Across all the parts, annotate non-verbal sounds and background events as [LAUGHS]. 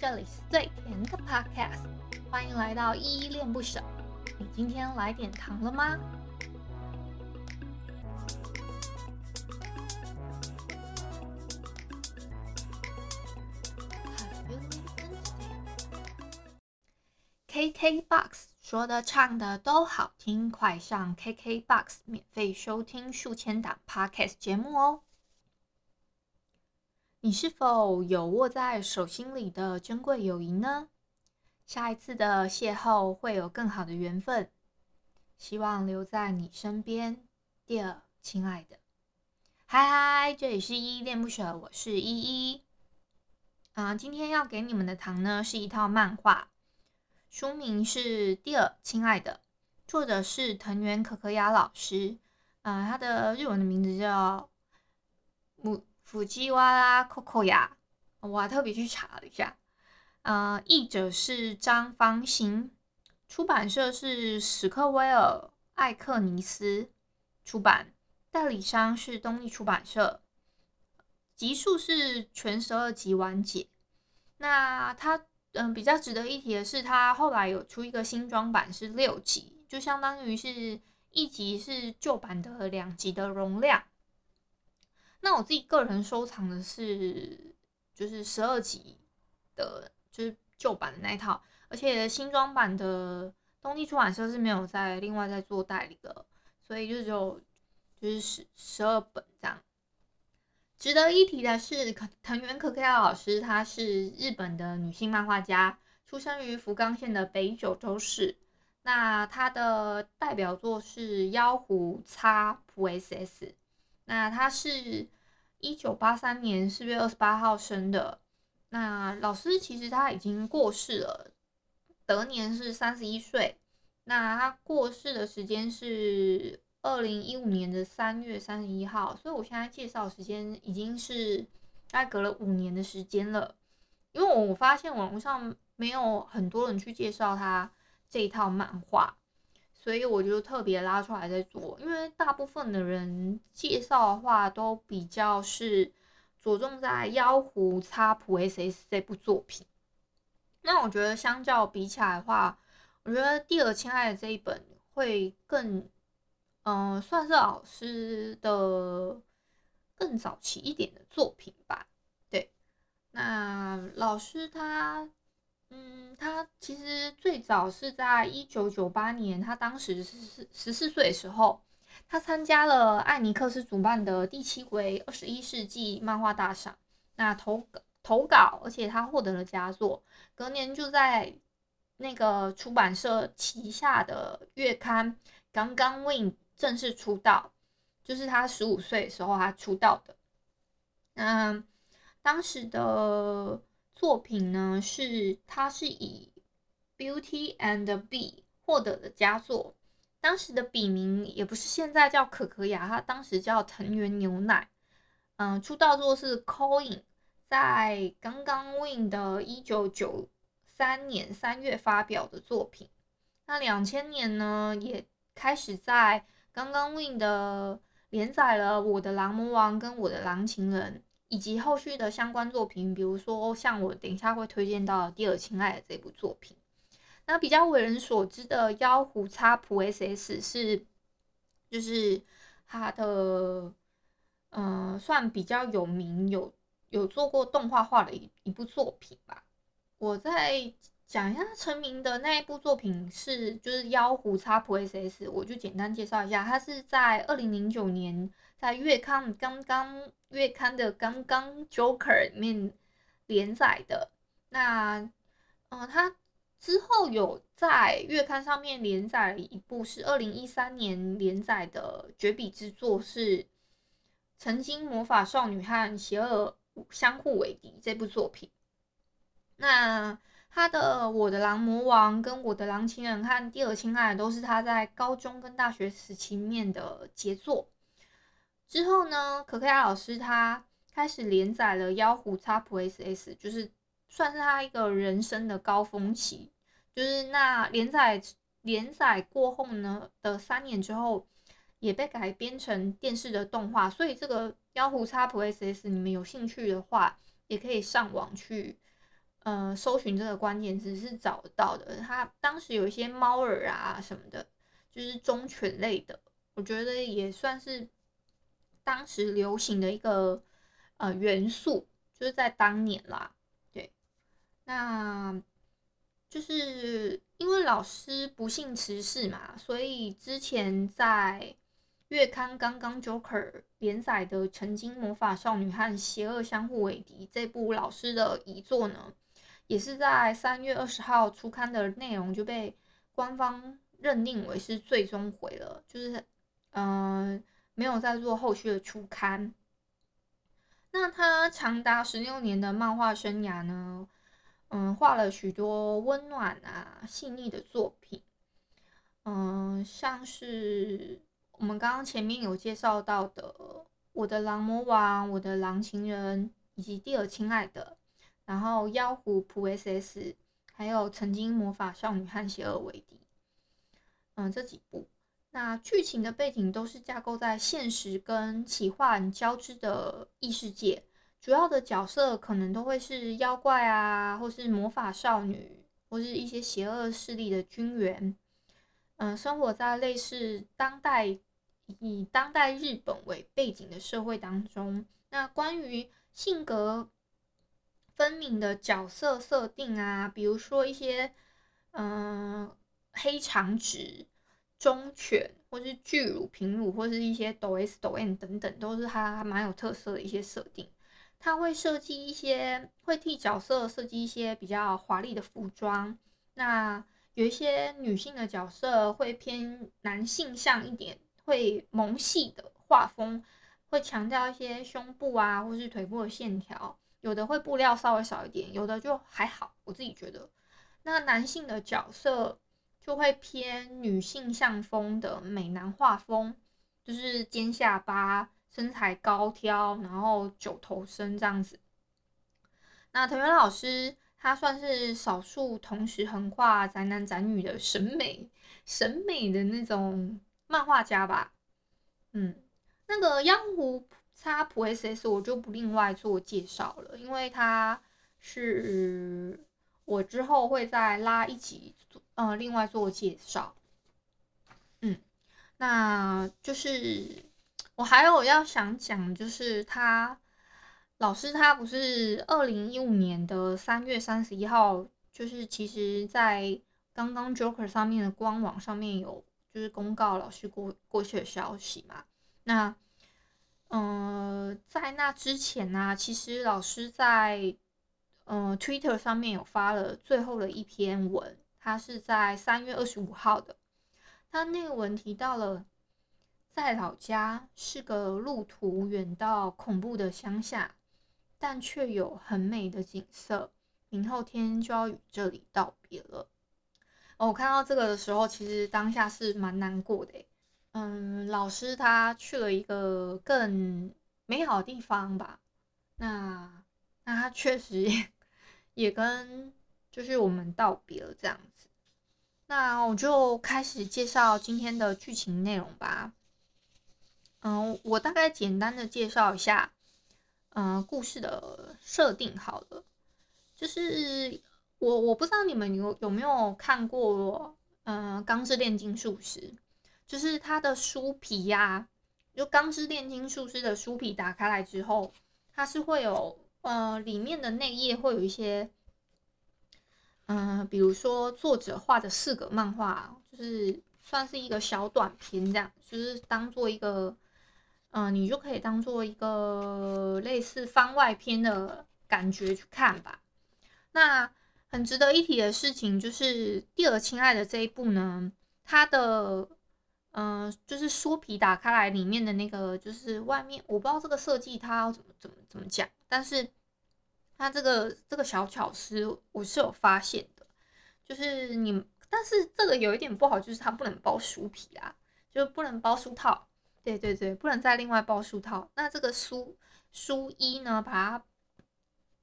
这里是最甜的 Podcast，欢迎来到依依恋不舍。你今天来点糖了吗？KKBOX 说的唱的都好听，快上 KKBOX 免费收听数千档 Podcast 节目哦。你是否有握在手心里的珍贵友谊呢？下一次的邂逅会有更好的缘分，希望留在你身边，Dear 亲爱的。嗨嗨，这里是依依恋不舍，我是依依。啊，今天要给你们的糖呢，是一套漫画，书名是 Dear 亲爱的，作者是藤原可可亚老师。啊，他的日文的名字叫木。福基瓦拉扣扣亚，我还特别去查了一下，呃，译者是张方新，出版社是史克威尔艾克尼斯出版，代理商是东立出版社，集数是全十二集完结。那它嗯、比较值得一提的是，它后来有出一个新装版是六集，就相当于是一集是旧版的两集的容量。那我自己个人收藏的是，就是十二集的，就是旧版的那一套，而且新装版的东立出版社是没有再另外再做代理的，所以就只有就是十十二本这样。值得一提的是，藤原可可亚老师，她是日本的女性漫画家，出生于福冈县的北九州市。那她的代表作是《妖狐 X+S》。那他是一九八三年四月二十八号生的。那老师其实他已经过世了，得年是三十一岁。那他过世的时间是二零一五年的三月三十一号，所以我现在介绍时间已经是大概隔了五年的时间了。因为我发现网络上没有很多人去介绍他这一套漫画。所以我就特别拉出来在做，因为大部分的人介绍的话都比较是着重在《妖狐擦谱 S S》这部作品。那我觉得相较比起来的话，我觉得《Dear 亲爱的》这一本会更，嗯、算是老师的更早期一点的作品吧。对，那老师他。嗯，他其实最早是在一九九八年，他当时是十十四岁的时候，他参加了艾尼克斯主办的第七回二十一世纪漫画大赏，那投投稿，而且他获得了佳作，隔年就在那个出版社旗下的月刊《刚刚 Win》正式出道，就是他十五岁的时候他出道的，嗯，当时的。作品呢是，他是以《Beauty and the Bee》获得的佳作。当时的笔名也不是现在叫可可雅，他当时叫藤原牛奶。嗯，出道作是《Coin》，在刚刚 Win 的一九九三年三月发表的作品。那两千年呢，也开始在刚刚 Win 的连载了《我的狼魔王》跟《我的狼情人》。以及后续的相关作品，比如说像我等一下会推荐到第二亲爱的》这部作品。那比较为人所知的《妖狐 X+S》是，就是它的，嗯、呃，算比较有名，有有做过动画化的一一部作品吧。我再讲一下成名的那一部作品是，就是《妖狐 X+S》，我就简单介绍一下，它是在二零零九年。在月刊刚刚月刊的刚刚 Joker 里面连载的那，嗯，他之后有在月刊上面连载了一部是二零一三年连载的绝笔之作，是《曾经魔法少女和邪恶相互为敌》这部作品。那他的《我的狼魔王》跟《我的狼情人》和《第二亲爱的》都是他在高中跟大学时期面的杰作。之后呢，可可亚老师他开始连载了《妖狐 X+S》，就是算是他一个人生的高峰期。就是那连载连载过后呢的三年之后，也被改编成电视的动画。所以这个《妖狐 X+S》，你们有兴趣的话，也可以上网去呃搜寻这个关键词是找得到的。它当时有一些猫耳啊什么的，就是忠犬类的，我觉得也算是当时流行的一个呃元素，就是在当年啦。对，那就是因为老师不幸辞世嘛，所以之前在。月刊刚刚 Joker 连载的《曾经魔法少女和邪恶相互为敌》这部老师的遗作呢，也是在三月二十号出刊的内容就被官方认定为是最终回了，就是嗯、没有再做后续的出刊。那他长达十六年的漫画生涯呢，嗯，画了许多温暖啊细腻的作品，嗯，像是。我们刚刚前面有介绍到的《我的狼魔王》、《我的狼情人》以及《蒂尔亲爱的》，然后《妖狐普 SS》，还有《曾经魔法少女和邪恶为敌》。嗯，这几部，那剧情的背景都是架构在现实跟奇幻交织的异世界，主要的角色可能都会是妖怪啊，或是魔法少女，或是一些邪恶势力的军员。嗯，生活在类似当代。以当代日本为背景的社会当中，那关于性格分明的角色设定啊，比如说一些嗯、黑长直、忠犬，或是巨乳、平乳，或是一些抖 S 抖 N 等等，都是它蛮有特色的一些设定。它会设计一些，会替角色设计一些比较华丽的服装。那有一些女性的角色会偏男性向一点。会萌系的画风，会强调一些胸部啊，或是腿部的线条。有的会布料稍微少一点，有的就还好。我自己觉得，那男性的角色就会偏女性向风的美男画风，就是尖下巴、身材高挑，然后九头身这样子。那藤原老师他算是少数同时横跨宅男宅女的审美审美的那种。漫画家吧，嗯，那个妖狐叉普 SS 我就不另外做介绍了，因为他是我之后会再拉一集，呃，另外做介绍。嗯，那就是我还有要想讲，就是他老师他不是二零一五年的三月三十一号，就是其实在刚刚 Joker 上面的官网上面有。就是公告老师过过去的消息嘛。那，嗯、在那之前呢、其实老师在嗯、呃、Twitter 上面有发了最后的一篇文，他是在三月二十五号的。他那文提到了，在老家是个路途远到恐怖的乡下，但却有很美的景色。明后天就要与这里道别了。我看到这个的时候，其实当下是蛮难过的。嗯，老师他去了一个更美好的地方吧。那那他确实也，[LAUGHS] 也跟就是我们道别了这样子。那我就开始介绍今天的剧情内容吧。嗯，我大概简单的介绍一下，嗯，故事的设定好了，就是。我我不知道你们有有没有看过，嗯、《钢之炼金术师》，就是它的书皮呀、就《钢之炼金术师》的书皮打开来之后，它是会有，呃，里面的内页会有一些，嗯、比如说作者画的四格漫画，就是算是一个小短片这样，就是当做一个，嗯、你就可以当做一个类似番外篇的感觉去看吧，那。很值得一提的事情就是《蒂尔亲爱的》这一部呢，它的嗯、就是书皮打开来里面的那个，就是外面我不知道这个设计它要怎么怎么怎么讲，但是它这个这个小巧思我是有发现的，就是你，但是这个有一点不好，就是它不能包书皮啊，就不能包书套，对对对，不能再另外包书套。那这个书书衣呢，把它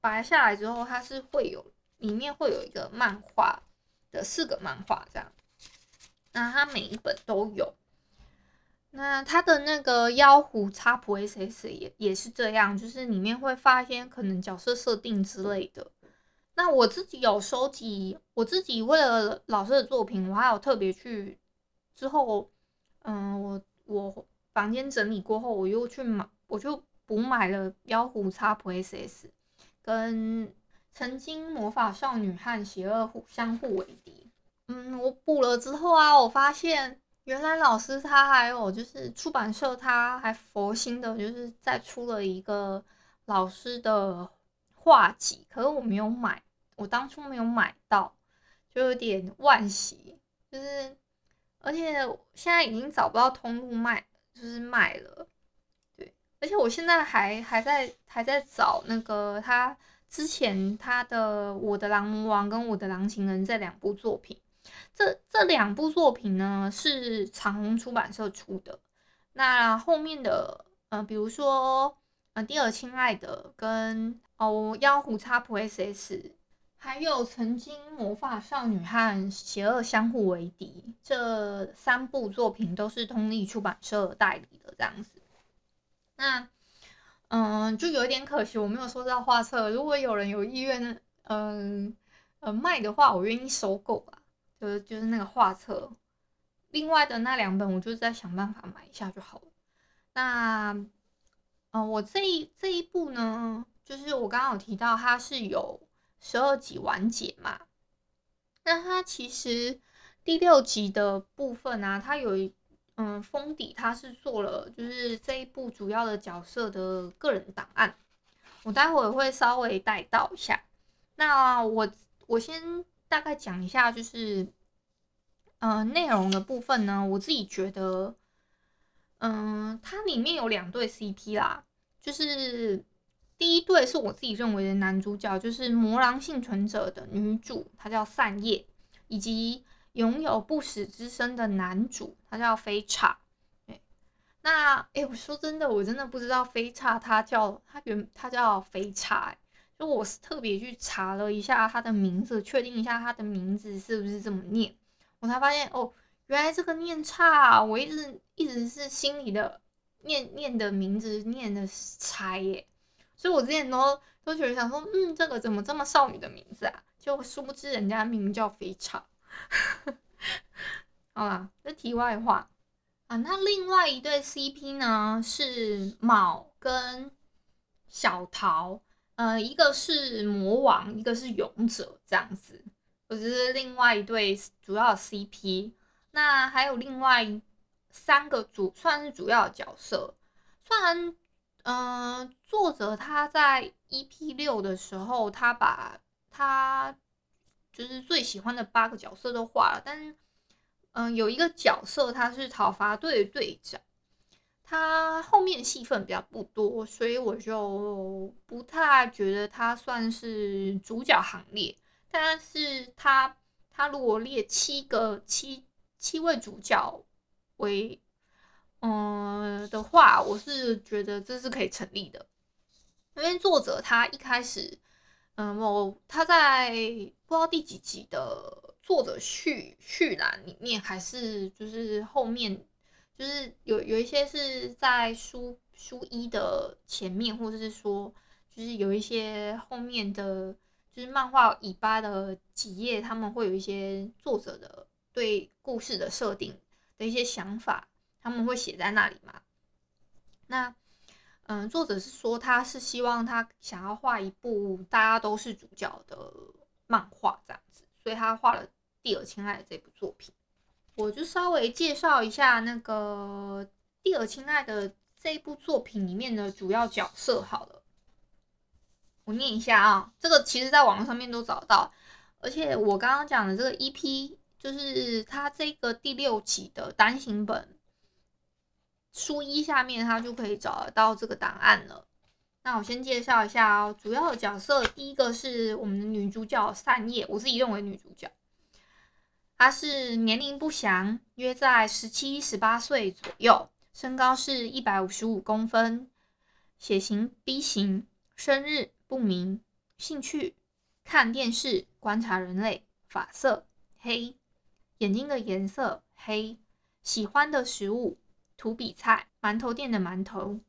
拔下来之后，它是会有。里面会有一个漫画的四个漫画这样，那它每一本都有。那它的那个妖狐叉普 SS 也也是这样，就是里面会发现可能角色设定之类的。那我自己有收集，我自己为了老师的作品，我还有特别去之后，嗯，我我房间整理过后，我又去买，我就补买了妖狐 XPSS 跟曾经魔法少女和邪恶互相互为敌。嗯，我补了之后啊，我发现原来老师他还有就是出版社他还佛心的，就是再出了一个老师的画集，可是我没有买。我当初没有买到，就有点惋惜，就是，而且现在已经找不到通路卖，就是卖了，对，而且我现在还还在还在找那个他之前他的《我的狼魔王》跟《我的狼情人》这两部作品，这这两部作品呢是长虹出版社出的，那后面的，呃，比如说，呃，第二亲爱的跟哦妖狐叉普 SS。还有曾经魔法少女和邪恶相互为敌这三部作品都是通力出版社代理的这样子，那嗯就有点可惜我没有收到画册，如果有人有意愿嗯呃卖的话，我愿意收购啊，就是就是那个画册，另外的那两本我就再想办法买一下就好了。那嗯我这一这一部呢，就是我刚刚有提到它是有。十二集完结嘛？那它其实第六集的部分啊，它有一嗯封底，它是做了就是这一部主要的角色的个人档案，我待会儿会稍微带到一下。那我我先大概讲一下，就是呃内容的部分呢，我自己觉得嗯它里面有两对 CP 啦，就是。第一对是我自己认为的男主角，就是魔狼幸存者的女主，她叫散叶，以及拥有不死之身的男主，他叫飞叉。那哎，我说真的，我真的不知道飞叉他叫他原他叫飞叉，就我是特别去查了一下他的名字，确定一下他的名字是不是这么念，我才发现哦，原来这个念叉，我一直一直是心里的念念的名字念的猜耶。所以我之前都都觉得想说，嗯，这个怎么这么少女的名字啊？就殊不知人家明明叫飞叉。[LAUGHS] 好啦，这题外话啊。那另外一对 CP 呢，是卯跟小桃，呃，一个是魔王，一个是勇者，这样子。我觉得另外一对主要 CP。那还有另外三个主算是主要角色，虽然。嗯、作者他在 EP 六的时候，他把他就是最喜欢的八个角色都画了，但是，嗯、有一个角色他是讨伐队队长，他后面戏份比较不多，所以我就不太觉得他算是主角行列。但是他他如果列七个七七位主角为嗯的话，我是觉得这是可以成立的，因为作者他一开始，嗯，我他在不知道第几集的作者序序栏里面，还是就是后面，就是有有一些是在书书一的前面，或者是说，就是有一些后面的，就是漫画尾巴的几页，他们会有一些作者的对故事的设定的一些想法。他们会写在那里嘛？那，嗯，作者是说他是希望他想要画一部大家都是主角的漫画这样子，所以他画了《蒂尔亲爱的》这部作品。我就稍微介绍一下那个《蒂尔亲爱的》这部作品里面的主要角色好了。我念一下啊，这个其实在网络上面都找到，而且我刚刚讲的这个 EP 就是他这个第六集的单行本。书一下面，他就可以找得到这个档案了。那我先介绍一下哦，主要的角色，第一个是我们的女主角善叶，我自己认为女主角，他是年龄不详，约在十七、十八岁左右，身高是一百五十五公分，血型 B 型，生日不明，兴趣看电视、观察人类，发色黑，眼睛的颜色黑，喜欢的食物。土比菜，馒头店的馒头，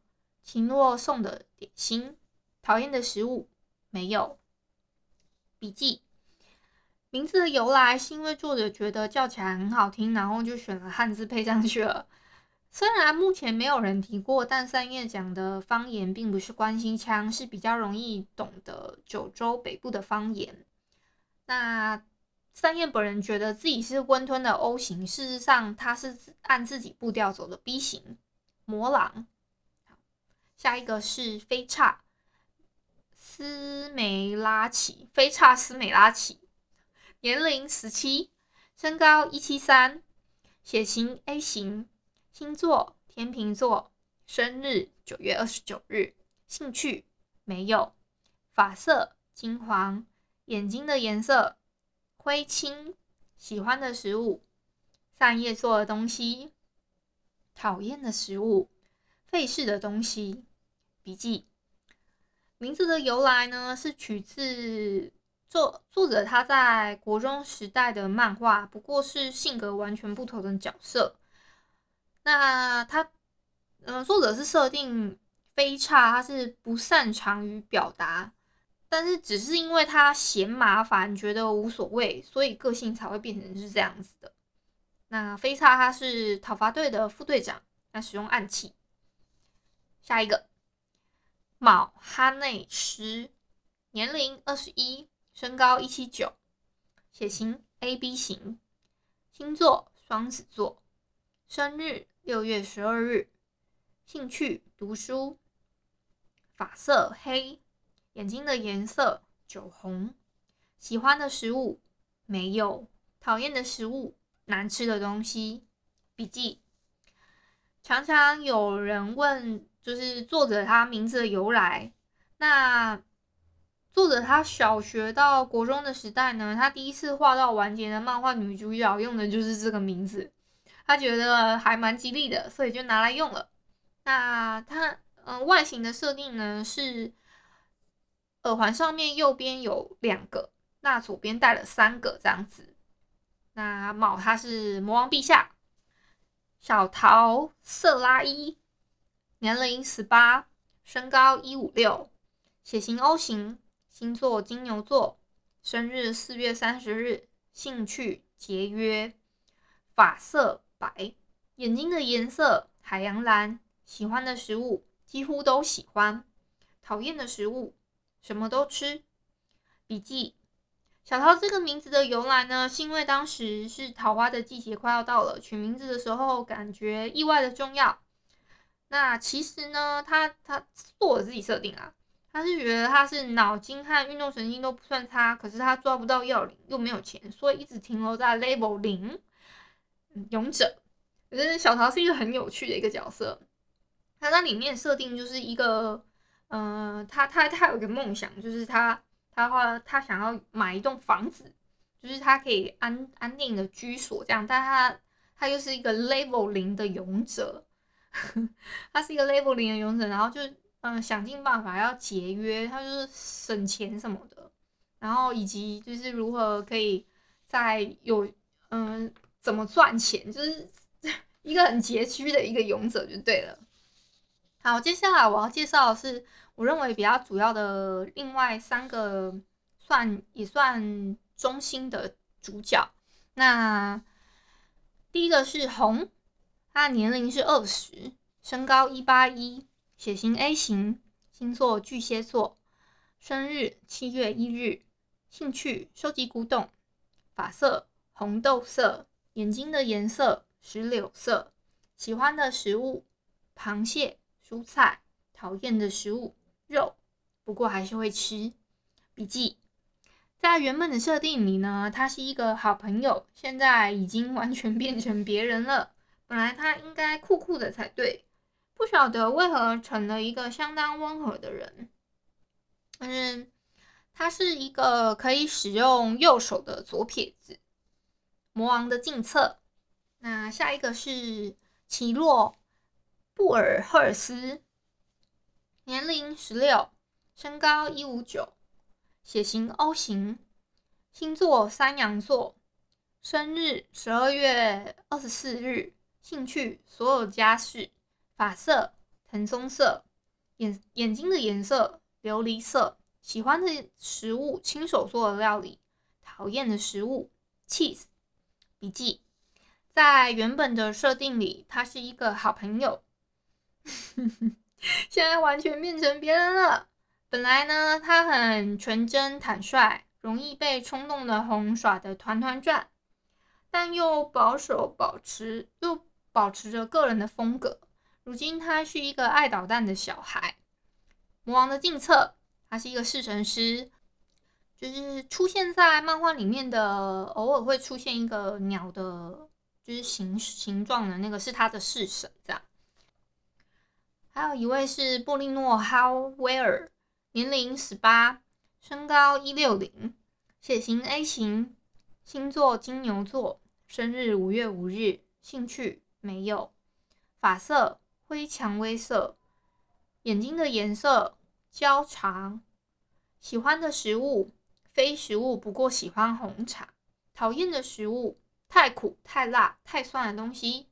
情若送的点心，讨厌的食物没有。笔记。名字的由来是因为作者觉得叫起来很好听，然后就选了汉字配上去了。虽然目前没有人提过，但三叶讲的方言并不是关西腔，是比较容易懂的九州北部的方言。那三叶本人觉得自己是温吞的 O 型，事实上他是按自己步调走的 B 型。魔狼。下一个是飞叉，斯梅拉奇，飞叉斯梅拉奇。年龄十七，身高一七三，血型 A 型，星座天秤座，生日九月二十九日，兴趣没有，发色金黄，眼睛的颜色灰青，喜欢的食物三叶做的东西，讨厌的食物费事的东西。笔记名字的由来呢，是取自。作作者他在国中时代的漫画，不过是性格完全不同的角色。那他，嗯、作者是设定飞刹，他是不擅长于表达，但是只是因为他嫌麻烦，觉得无所谓，所以个性才会变成是这样子的。那飞刹他是讨伐队的副队长，那使用暗器。下一个，卯哈内斯，年龄二十一。身高一七九，血型 AB 型，星座双子座，生日六月十二日，兴趣读书，发色黑，眼睛的颜色酒红，喜欢的食物没有，讨厌的食物难吃的东西。笔记，常常有人问，就是作者他名字的由来，那。作者他小学到国中的时代呢，他第一次画到完结的漫画女主角用的就是这个名字，他觉得还蛮吉利的，所以就拿来用了。那他嗯、外形的设定呢是耳环上面右边有两个，那左边戴了三个这样子。那卯他是魔王陛下，小桃色拉伊，年龄十八，身高一五六，血型 O 型。星座金牛座，生日四月三十日，兴趣节约，发色白，眼睛的颜色海洋蓝，喜欢的食物几乎都喜欢，讨厌的食物什么都吃。笔记：小桃这个名字的由来呢，是因为当时是桃花的季节快要到了，取名字的时候感觉意外的重要。那其实呢，他他做我自己设定啊。他是觉得他是脑筋和运动神经都不算差，可是他抓不到要领，又没有钱，所以一直停留在 level 零。勇者，可是小桃是一个很有趣的一个角色。他在里面设定就是一个，嗯、呃，他他他有一个梦想，就是他他话他想要买一栋房子，就是他可以安安定的居所这样。但他他又是一个 level 零的勇者，[LAUGHS] 他是一个 level 零的勇者，然后就。嗯，想尽办法要节约，他就是省钱什么的，然后以及就是如何可以在有嗯怎么赚钱，就是 [LAUGHS] 一个很拮据的一个勇者就对了。好，接下来我要介绍的是我认为比较主要的另外三个算也算中心的主角。那第一个是红，他年龄是二十，身高一八一。血型 A 型，星座巨蟹座，生日七月一日，兴趣收集古董，发色红豆色，眼睛的颜色石榴色，喜欢的食物螃蟹、蔬菜，讨厌的食物肉，不过还是会吃。笔记，在原本的设定里呢，他是一个好朋友，现在已经完全变成别人了。本来他应该酷酷的才对。不晓得为何成了一个相当温和的人，但是他是一个可以使用右手的左撇子。魔王的近侧。那下一个是奇洛布尔赫尔斯，年龄十六，身高一五九，血型 O 型，星座山羊座，生日十二月二十四日，兴趣所有家事。发色藤棕色，眼眼睛的颜色琉璃色，喜欢的食物，亲手做的料理；讨厌的食物，cheese。笔记，在原本的设定里，他是一个好朋友，[LAUGHS] 现在完全变成别人了。本来呢，他很纯真坦率，容易被冲动的红耍得团团转，但又保守保持又保持着个人的风格。如今他是一个爱捣蛋的小孩。魔王的近侧，他是一个侍神师，就是出现在漫画里面的，偶尔会出现一个鸟的，就是形形状的那个是他的侍神，这样。还有一位是布利诺·哈威尔。年龄十八，身高一六零，血型 A 型，星座金牛座，生日五月五日，兴趣没有，发色灰蔷薇色，眼睛的颜色焦长，喜欢的食物非食物，不过喜欢红茶，讨厌的食物太苦、太辣、太酸的东西。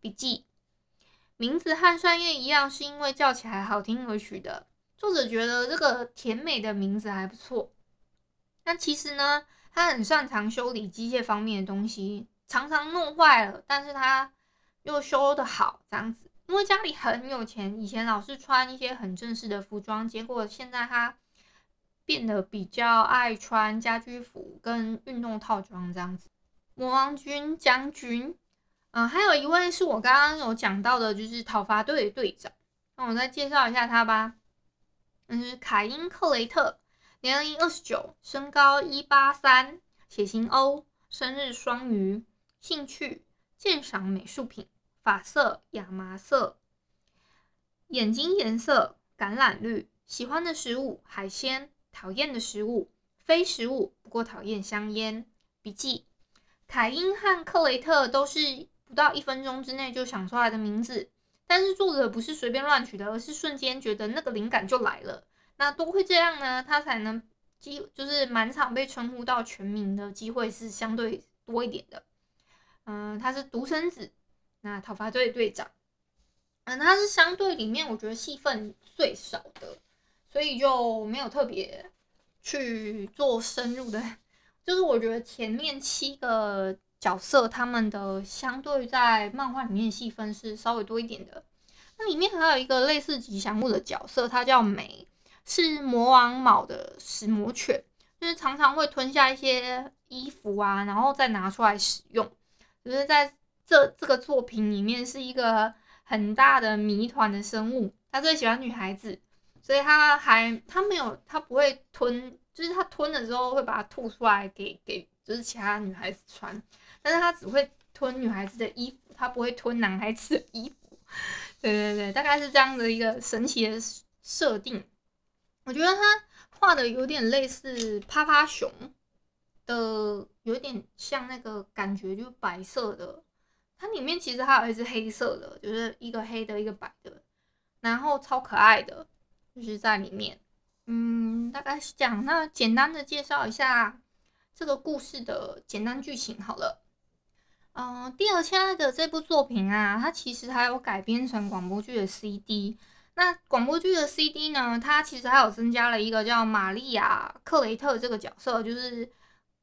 笔记，名字和酸叶一样，是因为叫起来好听而取的。作者觉得这个甜美的名字还不错，但其实呢，他很擅长修理机械方面的东西，常常弄坏了，但是他又修得好，这样子。因为家里很有钱，以前老是穿一些很正式的服装，结果现在他变得比较爱穿家居服跟运动套装这样子。魔王军将军，嗯，还有一位是我刚刚有讲到的，就是讨伐队的队长，那我再介绍一下他吧。嗯，是凯因·克雷特，年龄二十九，身高一八三，血型 O，生日双鱼，兴趣鉴赏美术品，发色亚麻色，眼睛颜色橄榄绿，喜欢的食物海鲜，讨厌的食物非食物，不过讨厌香烟。笔记：凯因和克雷特都是不到一分钟之内就想出来的名字。但是作者不是随便乱取的，而是瞬间觉得那个灵感就来了。那多亏这样呢，他才能机就是满场被称呼到全名的机会是相对多一点的。嗯，他是独生子，那讨伐队队长，嗯，他是相对里面我觉得戏份最少的，所以就没有特别去做深入的。[LAUGHS] 就是我觉得前面七个。角色他们的相对在漫画里面戏份是稍微多一点的。那里面还有一个类似吉祥物的角色，它叫梅，是魔王卯的食魔犬，就是常常会吞下一些衣服啊，然后再拿出来使用。就是在这这个作品里面是一个很大的谜团的生物。他最喜欢女孩子，所以他还他没有他不会吞，就是他吞了之后会把它吐出来给给就是其他女孩子穿。但是他只会吞女孩子的衣服，他不会吞男孩子的衣服。[LAUGHS] 对对对，大概是这样的一个神奇的设定。我觉得他画的有点类似趴趴熊的，有点像那个感觉，就是白色的。它里面其实还有一只黑色的，就是一个黑的，一个白的，然后超可爱的，就是在里面。嗯，大概是这样。那简单的介绍一下这个故事的简单剧情好了。嗯，第二，亲爱的这部作品啊，它其实还有改编成广播剧的 CD。那广播剧的 CD 呢，它其实还有增加了一个叫玛丽亚·克雷特这个角色，就是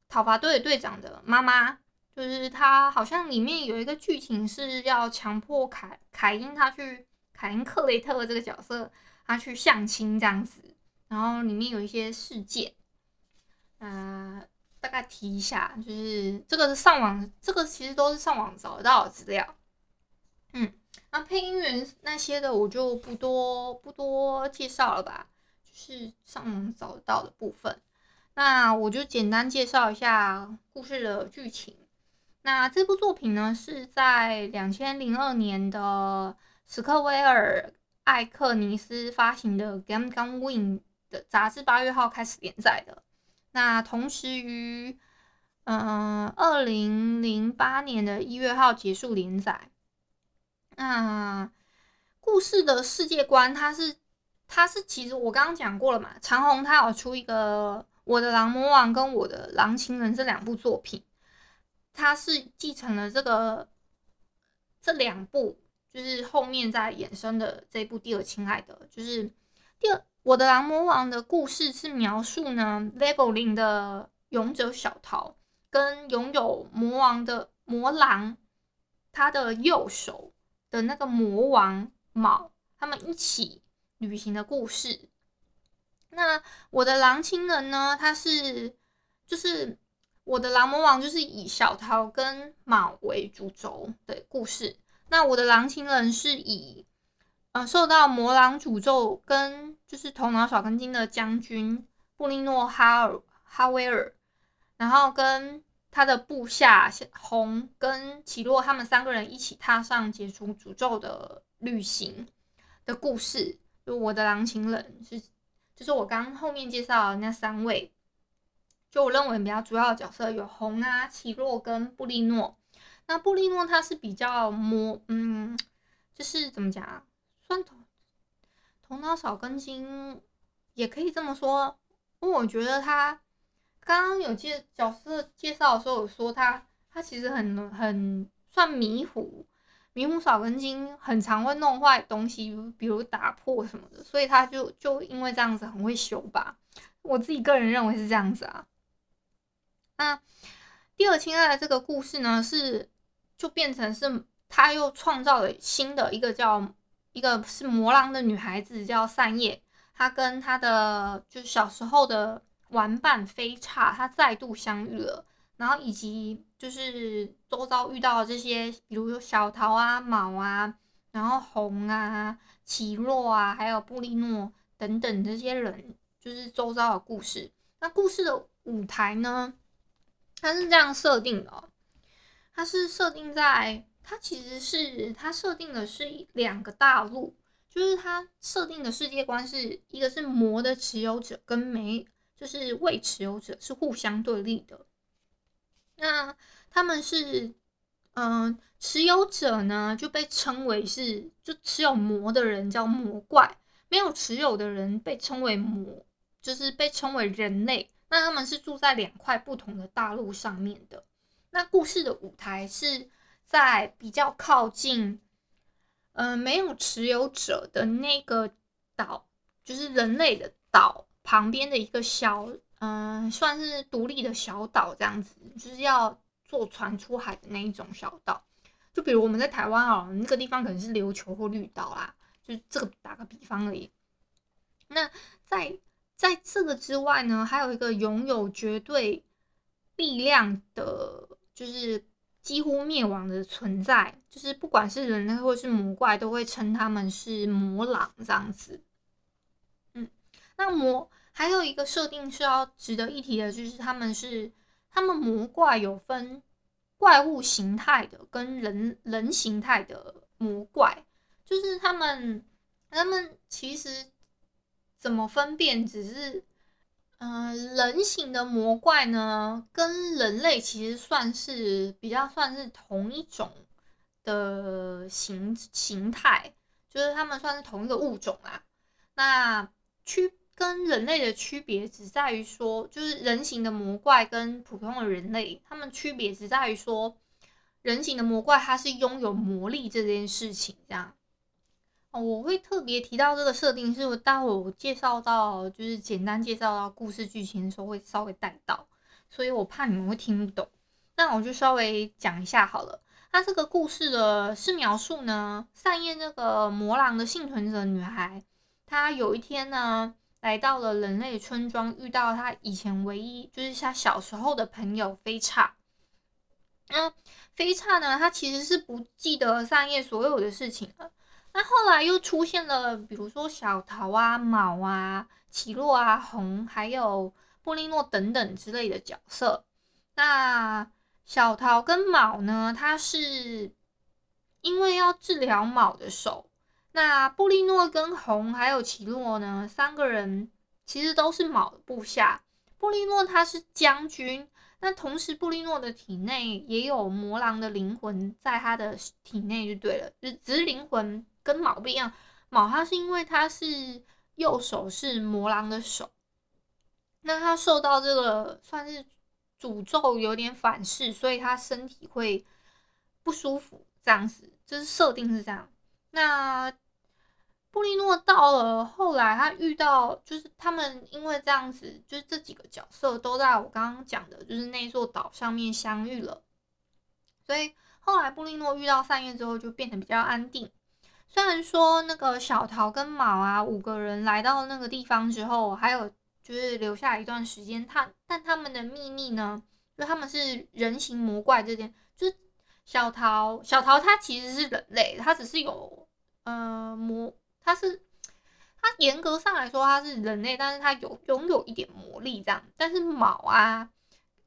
讨伐队队长的妈妈。就是他好像里面有一个剧情是要强迫凯凯因他去凯因·克雷特这个角色他去相亲这样子，然后里面有一些事件，呃。大概提一下，就是这个是上网，这个其实都是上网找到的资料。嗯，那配音员那些的我就不多不多介绍了吧，就是上网找到的部分。那我就简单介绍一下故事的剧情。那这部作品呢，是在两千零二年的史克威尔艾克尼斯发行的《Game Gun Win》的杂志八月号开始连载的。那同时于，嗯，二零零八年的一月号结束连载。那故事的世界观，它是，它是其实我刚刚讲过了嘛，长虹他有出一个《我的狼魔王》跟《我的狼情人》这两部作品，它是继承了这个这两部，就是后面再衍生的这一部《第二亲爱的》，就是第二，我的狼魔王的故事是描述呢，Level 零的勇者小桃跟拥有魔王的魔狼，他的右手的那个魔王卯，他们一起旅行的故事。那我的狼亲人呢？他是就是我的狼魔王，就是以小桃跟卯为主轴的故事。那我的狼情人是以嗯、呃、受到魔狼诅咒跟就是头脑少根筋的将军布利诺哈尔哈威尔，然后跟他的部下红跟奇洛他们三个人一起踏上解除诅咒的旅行的故事。就我的狼情人是。就是我刚后面介绍的那三位，就我认为比较主要的角色有红啊、奇洛跟布利诺。那布利诺他是比较魔，嗯，就是怎么讲啊，算头头脑少根筋，也可以这么说。因为我觉得他刚刚有介角色介绍的时候有说他他其实很很算迷糊。迷糊少根筋，很常会弄坏东西，比如打破什么的，所以他就就因为这样子很会修吧。我自己个人认为是这样子啊。那第二亲爱的这个故事呢，是就变成是他又创造了新的一个叫一个是魔狼的女孩子叫善叶，她跟她的就是小时候的玩伴飞叉，她再度相遇了。然后以及就是周遭遇到这些，比如说小桃啊、卯啊，然后红啊、奇洛啊，还有布利诺等等这些人，就是周遭的故事。那故事的舞台呢，它是这样设定的哦，它是设定在，它其实是它设定的是两个大陆，就是它设定的世界观是一个是魔的持有者跟没，就是未持有者是互相对立的。那他们是，嗯、持有者呢就被称为是，就持有魔的人叫魔怪，没有持有的人被称为魔，就是被称为人类。那他们是住在两块不同的大陆上面的。那故事的舞台是在比较靠近，呃，没有持有者的那个岛，就是人类的岛旁边的一个小。嗯，算是独立的小岛这样子，就是要坐船出海的那一种小岛。就比如我们在台湾哦，那个地方可能是琉球或绿岛啦，就是这个打个比方而已。那在在这个之外呢，还有一个拥有绝对力量的，就是几乎灭亡的存在，就是不管是人类或是魔怪，都会称他们是魔狼这样子。嗯，那魔。还有一个设定是要值得一提的，就是他们是他们魔怪有分怪物形态的跟人人形态的魔怪，就是他们他们其实怎么分辨？只是嗯、呃，人形的魔怪呢，跟人类其实算是比较算是同一种的形形态，就是他们算是同一个物种啦。那区。跟人类的区别只在于说，就是人形的魔怪跟普通的人类，他们区别只在于说，人形的魔怪它是拥有魔力这件事情。这样，我会特别提到这个设定，是我待会我介绍到，就是简单介绍到故事剧情的时候会稍微带到，所以我怕你们会听不懂，那我就稍微讲一下好了。那这个故事的是描述呢，善叶那个魔狼的幸存者女孩，她有一天呢。来到了人类村庄，遇到她以前唯一就是她小时候的朋友飞叉。那飞叉呢，他其实是不记得善叶所有的事情了。那后来又出现了，比如说小桃啊、卯啊、奇洛啊、红，还有布利诺等等之类的角色。那小桃跟卯呢，他是因为要治疗卯的手。那布利诺跟红还有奇洛呢，三个人其实都是卯的部下。布利诺他是将军，那同时布利诺的体内也有魔狼的灵魂在他的体内就对了，只只是灵魂跟卯不一样。卯他是因为他是右手是魔狼的手，那他受到这个算是诅咒有点反噬，所以他身体会不舒服这样子，就是设定是这样。那布利诺到了后来，他遇到就是他们因为这样子，就是这几个角色都在我刚刚讲的，就是那座岛上面相遇了。所以后来布利诺遇到散叶之后，就变得比较安定。虽然说那个小桃跟卯啊五个人来到那个地方之后，还有就是留下一段时间，他但他们的秘密呢，就他们是人形魔怪这件，就是小桃小桃他其实是人类，他只是有呃魔。他是，他严格上来说他是人类，但是他有拥有一点魔力这样。但是卯啊，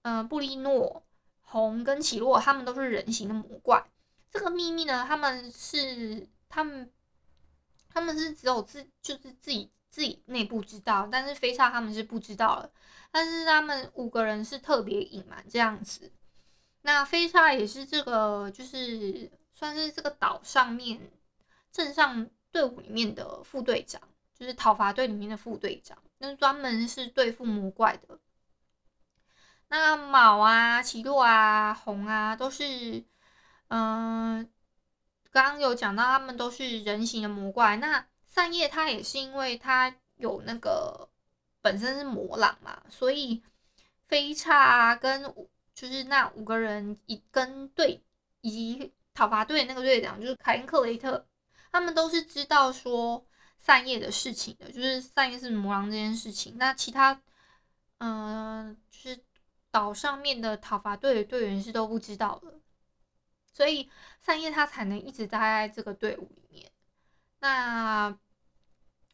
嗯、呃，布利诺、红跟奇洛他们都是人形的魔怪。这个秘密呢，他们是他们他们是只有自就是自己自己内部知道，但是飞刹他们是不知道的。但是他们五个人是特别隐瞒这样子。那飞叉也是这个就是算是这个岛上面镇上。队伍里面的副队长，就是讨伐队里面的副队长，那专门是对付魔怪的。那卯啊、奇洛啊、红啊，都是，嗯、刚刚有讲到他们都是人形的魔怪。那散叶他也是因为他有那个本身是魔狼嘛，所以飞叉跟就是那五个人一跟队以及讨伐队那个队长就是凯恩克雷特。他们都是知道说散叶的事情的，就是散叶是魔狼这件事情。那其他，嗯、就是岛上面的讨伐队的队员是都不知道的，所以善叶他才能一直待在这个队伍里面。那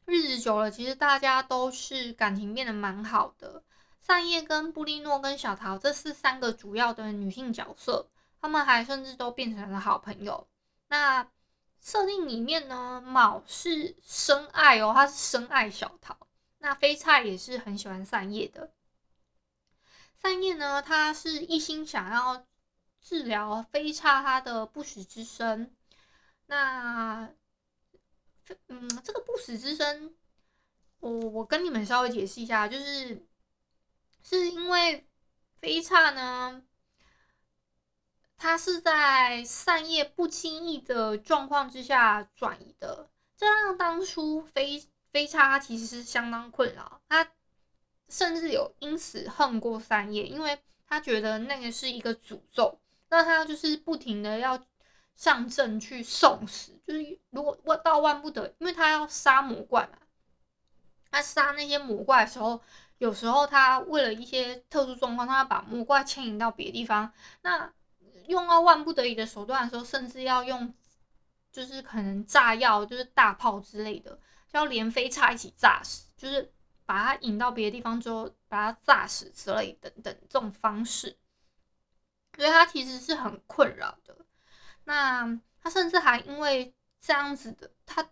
日子久了，其实大家都是感情变得蛮好的。善叶跟布利诺跟小桃，这是三个主要的女性角色，他们还甚至都变成了好朋友。那设定里面呢，卯是深爱哦，他是深爱小桃。那飞菜也是很喜欢善叶的。善叶呢，他是一心想要治疗飞刹他的不死之身。那，嗯，这个不死之身，我我跟你们稍微解释一下，就是是因为飞叉呢。他是在散叶不轻易的状况之下转移的，这让当初飞飞叉他其实是相当困扰，他甚至有因此恨过散叶，因为他觉得那个是一个诅咒，那他就是不停的要上阵去送死，就是如果万到万不得，因为他要杀魔怪嘛，他杀那些魔怪的时候，有时候他为了一些特殊状况，他要把魔怪牵引到别的地方，那。用到万不得已的手段的时候，甚至要用，就是可能炸药，就是大炮之类的，就要连飞叉一起炸死，就是把他引到别的地方之后，把他炸死之类等等这种方式，所以他其实是很困扰的。那他甚至还因为这样子的，他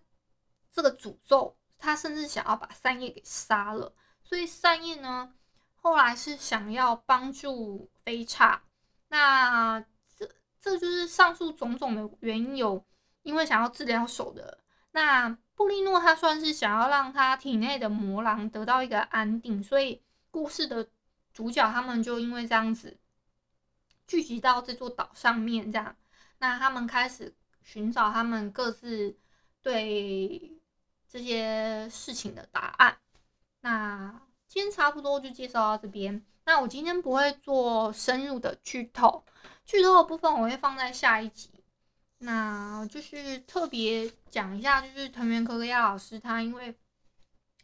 这个诅咒，他甚至想要把三叶给杀了。所以三叶呢，后来是想要帮助飞叉，那。这就是上述种种的原因，有因为想要治疗手的。那布利诺他算是想要让他体内的魔狼得到一个安定，所以故事的主角他们就因为这样子聚集到这座岛上面，这样，那他们开始寻找他们各自对这些事情的答案。那今天差不多就介绍到这边。那我今天不会做深入的剧透。剧透的部分我会放在下一集，那就是特别讲一下，就是藤原可可亚老师，他因为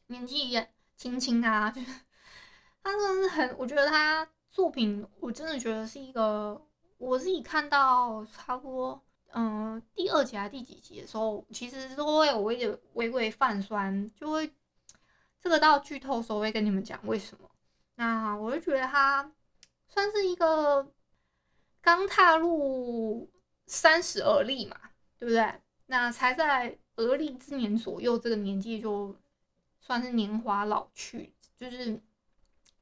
年纪也轻轻啊，就是他真的是很，我觉得他作品，我真的觉得是一个，我自己看到差不多，嗯、第二集还是第几集的时候，其实都会有微微微微泛酸，就会这个到剧透的时候会跟你们讲为什么。那我就觉得他算是一个。刚踏入三十而立嘛，对不对？那才在而立之年左右，这个年纪就算是年华老去，就是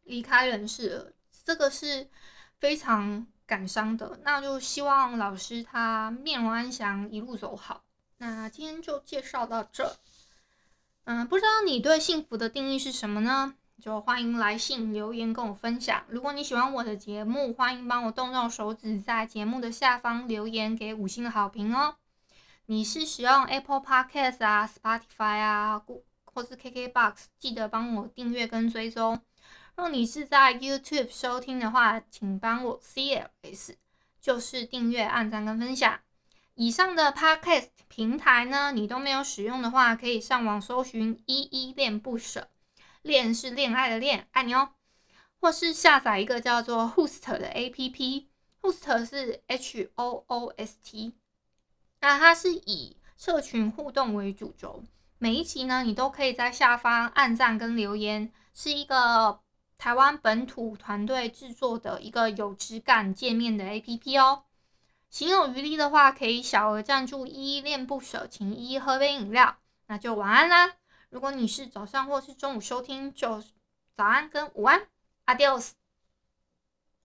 离开人世了，这个是非常感伤的。那就希望老师他面容安详，一路走好。那今天就介绍到这。嗯，不知道你对幸福的定义是什么呢？就欢迎来信留言跟我分享。如果你喜欢我的节目，欢迎帮我动动手指，在节目的下方留言给五星的好评哦。你是使用 Apple Podcast 啊、Spotify 啊，或是 KKBox，记得帮我订阅跟追踪。若你是在 YouTube 收听的话，请帮我 CLS，就是订阅、按赞跟分享。以上的 Podcast 平台呢，你都没有使用的话，可以上网搜寻“依依恋不舍”，恋是恋爱的恋，爱你哦。或是下载一个叫做 Host 的 APP，Host 是 H O O S T，那它是以社群互动为主轴，每一集呢，你都可以在下方按赞跟留言，是一个台湾本土团队制作的一个有质感界面的 APP 哦。行有余力的话，可以小额赞助依依恋不舍，请依依喝杯饮料，那就晚安啦。如果你是早上或是中午收听，就早安跟午安。，Adios。